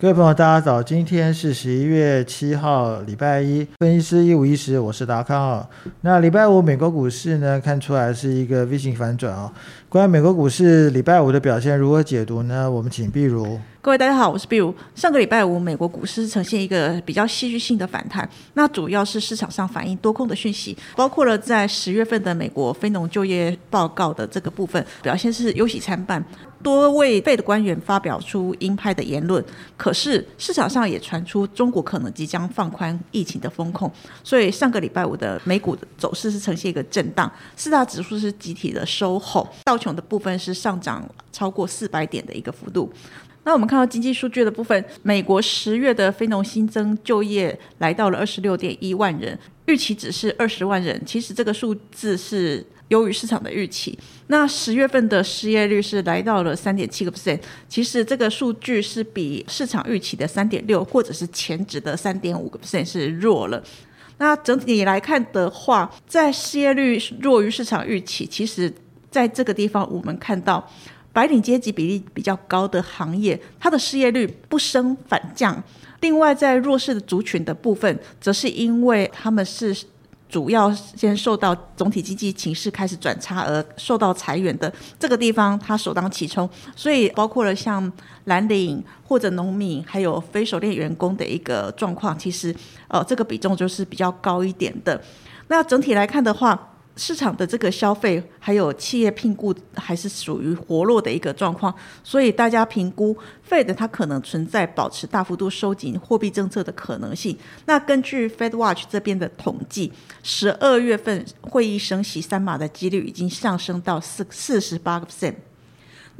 各位朋友，大家早！今天是十一月七号，礼拜一。分析师一五一十，我是达康啊。那礼拜五美国股市呢，看出来是一个 V 型反转啊。关于美国股市礼拜五的表现如何解读呢？我们请碧如。各位大家好，我是碧如。上个礼拜五，美国股市呈现一个比较戏剧性的反弹，那主要是市场上反映多空的讯息，包括了在十月份的美国非农就业报告的这个部分表现是忧喜参半，多位被的官员发表出鹰派的言论，可是市场上也传出中国可能即将放宽疫情的风控，所以上个礼拜五的美股的走势是呈现一个震荡，四大指数是集体的收后，道琼的部分是上涨超过四百点的一个幅度。那我们看到经济数据的部分，美国十月的非农新增就业来到了二十六点一万人，预期只是二十万人，其实这个数字是优于市场的预期。那十月份的失业率是来到了三点七个 percent，其实这个数据是比市场预期的三点六或者是前值的三点五个 percent 是弱了。那整体来看的话，在失业率弱于市场预期，其实在这个地方我们看到。白领阶级比例比较高的行业，它的失业率不升反降。另外，在弱势的族群的部分，则是因为他们是主要先受到总体经济情势开始转差而受到裁员的这个地方，它首当其冲。所以，包括了像蓝领或者农民，还有非熟练员工的一个状况，其实呃这个比重就是比较高一点的。那整体来看的话，市场的这个消费还有企业聘雇还是属于活络的一个状况，所以大家评估 Fed 它可能存在保持大幅度收紧货币政策的可能性。那根据 Fed Watch 这边的统计，十二月份会议升息三码的几率已经上升到四四十八个 percent。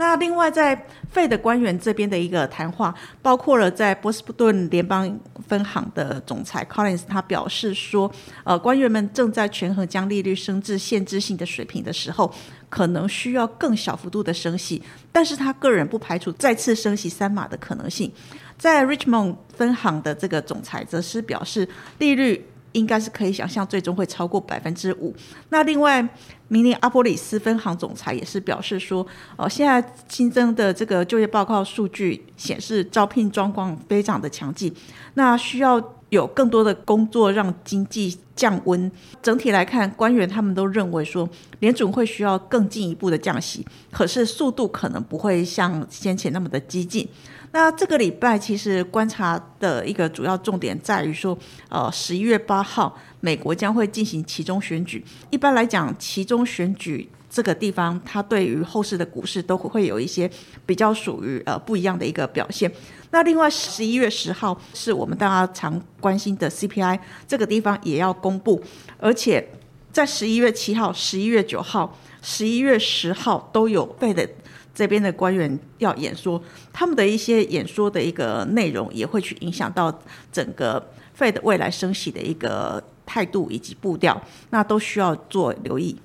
那另外，在费的官员这边的一个谈话，包括了在波士顿联邦分行的总裁 Collins，他表示说，呃，官员们正在权衡将利率升至限制性的水平的时候，可能需要更小幅度的升息，但是他个人不排除再次升息三码的可能性。在 Richmond 分行的这个总裁则是表示，利率。应该是可以想象，最终会超过百分之五。那另外，明年阿波里斯分行总裁也是表示说，呃，现在新增的这个就业报告数据显示，招聘状况非常的强劲。那需要有更多的工作让经济降温。整体来看，官员他们都认为说，联准会需要更进一步的降息，可是速度可能不会像先前那么的激进。那这个礼拜其实观察的一个主要重点在于说，呃，十一月八号美国将会进行其中选举。一般来讲，其中选举这个地方，它对于后市的股市都会有一些比较属于呃不一样的一个表现。那另外，十一月十号是我们大家常关心的 CPI，这个地方也要公布，而且在十一月七号、十一月九号、十一月十号都有被的。这边的官员要演说，他们的一些演说的一个内容也会去影响到整个 Fed 未来升息的一个态度以及步调，那都需要做留意。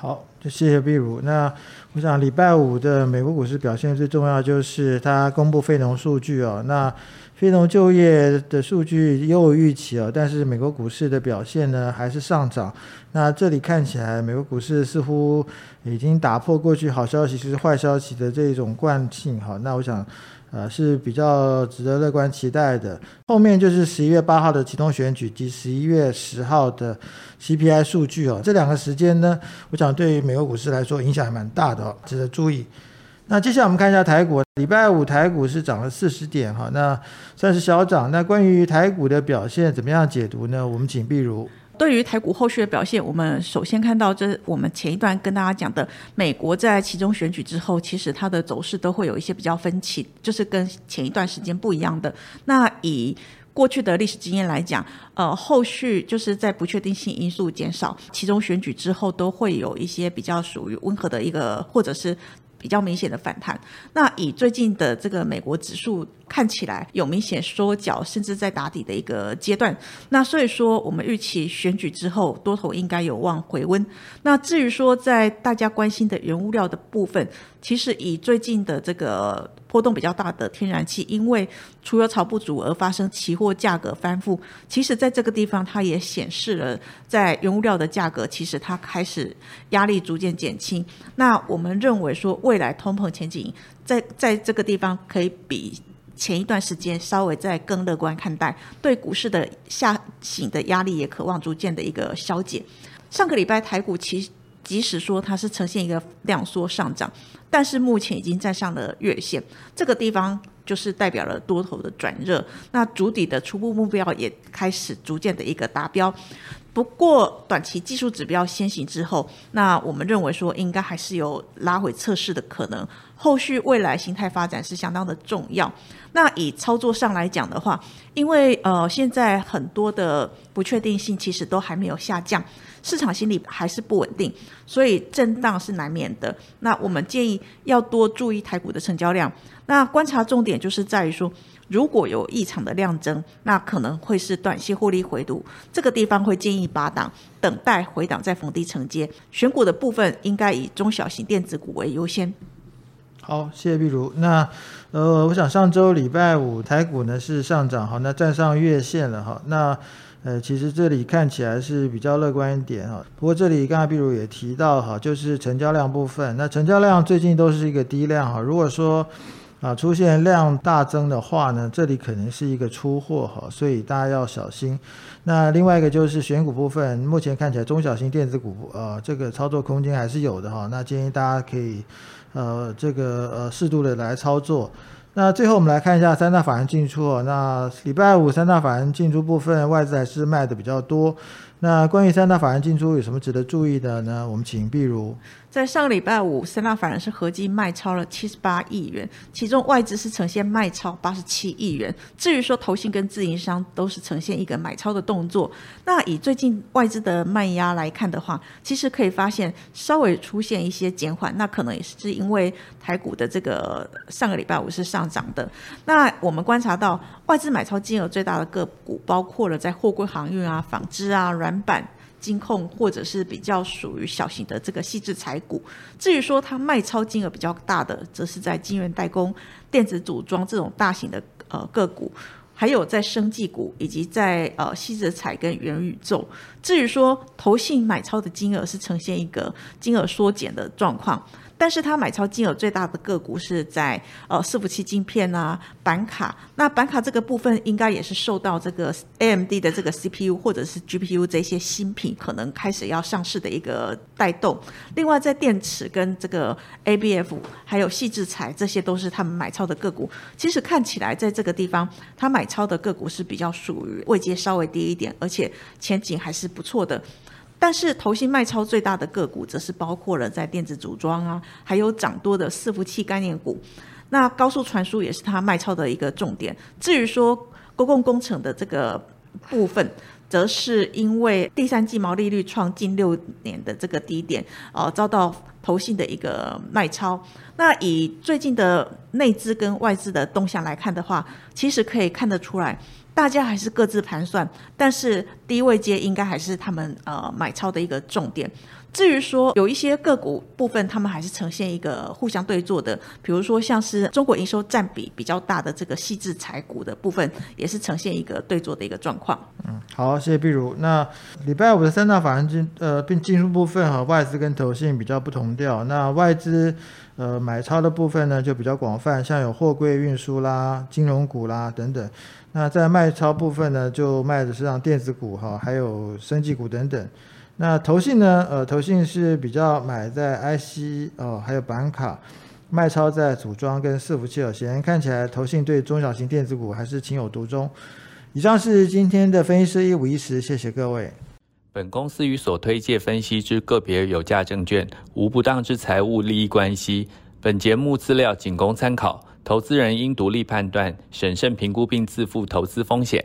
好，就谢谢碧如。那我想礼拜五的美国股市表现最重要就是它公布非农数据哦。那非农就业的数据又预期哦，但是美国股市的表现呢还是上涨。那这里看起来，美国股市似乎已经打破过去好消息是坏消息的这种惯性哈。那我想，呃，是比较值得乐观期待的。后面就是十一月八号的启动选举及十一月十号的 CPI 数据哦，这两个时间呢，我想对于美国股市来说影响还蛮大的哦，值得注意。那接下来我们看一下台股，礼拜五台股是涨了四十点哈，那算是小涨。那关于台股的表现怎么样解读呢？我们请碧如。对于台股后续的表现，我们首先看到，这我们前一段跟大家讲的，美国在其中选举之后，其实它的走势都会有一些比较分歧，就是跟前一段时间不一样的。那以过去的历史经验来讲，呃，后续就是在不确定性因素减少，其中选举之后，都会有一些比较属于温和的一个，或者是。比较明显的反弹。那以最近的这个美国指数看起来有明显缩脚，甚至在打底的一个阶段。那所以说，我们预期选举之后多头应该有望回温。那至于说在大家关心的原物料的部分，其实以最近的这个波动比较大的天然气，因为除了炒不足而发生期货价格翻覆，其实在这个地方它也显示了在原物料的价格其实它开始压力逐渐减轻。那我们认为说未来通膨前景在在这个地方可以比前一段时间稍微再更乐观看待，对股市的下行的压力也渴望逐渐的一个消解。上个礼拜台股其即使说它是呈现一个量缩上涨，但是目前已经站上了月线，这个地方就是代表了多头的转热，那主底的初步目标也开始逐渐的一个达标。不过短期技术指标先行之后，那我们认为说应该还是有拉回测试的可能。后续未来形态发展是相当的重要。那以操作上来讲的话，因为呃现在很多的不确定性其实都还没有下降，市场心理还是不稳定，所以震荡是难免的。那我们建议要多注意台股的成交量。那观察重点就是在于说。如果有异常的量增，那可能会是短期获利回吐，这个地方会建议拔档，等待回档再逢低承接。选股的部分应该以中小型电子股为优先。好，谢谢碧如。那呃，我想上周礼拜五台股呢是上涨，好，那站上月线了哈。那呃，其实这里看起来是比较乐观一点哈。不过这里刚才比如也提到哈，就是成交量部分，那成交量最近都是一个低量哈。如果说啊，出现量大增的话呢，这里可能是一个出货哈，所以大家要小心。那另外一个就是选股部分，目前看起来中小型电子股呃，这个操作空间还是有的哈。那建议大家可以呃这个呃适度的来操作。那最后我们来看一下三大法人进出。那礼拜五三大法人进出部分，外资还是卖的比较多。那关于三大法人进出有什么值得注意的呢？我们请碧如。在上个礼拜五，三大法人是合计卖超了七十八亿元，其中外资是呈现卖超八十七亿元。至于说投信跟自营商都是呈现一个买超的动作。那以最近外资的卖压来看的话，其实可以发现稍微出现一些减缓，那可能也是因为台股的这个上个礼拜五是上涨的。那我们观察到外资买超金额最大的个股，包括了在货柜航运啊、纺织啊、软板。金控或者是比较属于小型的这个细致财股，至于说它卖超金额比较大的，则是在晶圆代工、电子组装这种大型的呃个股，还有在生技股以及在呃细致财跟元宇宙。至于说投信买超的金额是呈现一个金额缩减的状况。但是他买超金额最大的个股是在呃伺服器晶片啊、板卡，那板卡这个部分应该也是受到这个 AMD 的这个 CPU 或者是 GPU 这些新品可能开始要上市的一个带动。另外在电池跟这个 ABF 还有细制材，这些都是他们买超的个股。其实看起来在这个地方，他买超的个股是比较属于位阶稍微低一点，而且前景还是不错的。但是投信卖超最大的个股，则是包括了在电子组装啊，还有涨多的伺服器概念股。那高速传输也是它卖超的一个重点。至于说公共工程的这个部分，则是因为第三季毛利率创近六年的这个低点，呃，遭到投信的一个卖超。那以最近的内资跟外资的动向来看的话，其实可以看得出来。大家还是各自盘算，但是低位接应该还是他们呃买超的一个重点。至于说有一些个股部分，他们还是呈现一个互相对坐的，比如说像是中国营收占比比较大的这个细致财股的部分，也是呈现一个对坐的一个状况。嗯，好，谢谢碧如。那礼拜五的三大法人进呃并进入部分和外资跟投信比较不同调。那外资呃买超的部分呢就比较广泛，像有货柜运输啦、金融股啦等等。那在卖超部分呢，就卖的是像电子股哈，还有生技股等等。那投信呢，呃，投信是比较买在 IC 哦，还有板卡，卖超在组装跟伺服器哦。显然看起来投信对中小型电子股还是情有独钟。以上是今天的分析师一五一十，谢谢各位。本公司与所推介分析之个别有价证券无不当之财务利益关系。本节目资料仅供参考。投资人应独立判断、审慎评估并自负投资风险。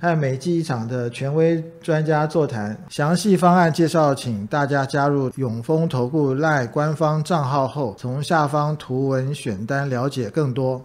和每季一场的权威专家座谈，详细方案介绍，请大家加入永丰投顾赖官方账号后，从下方图文选单了解更多。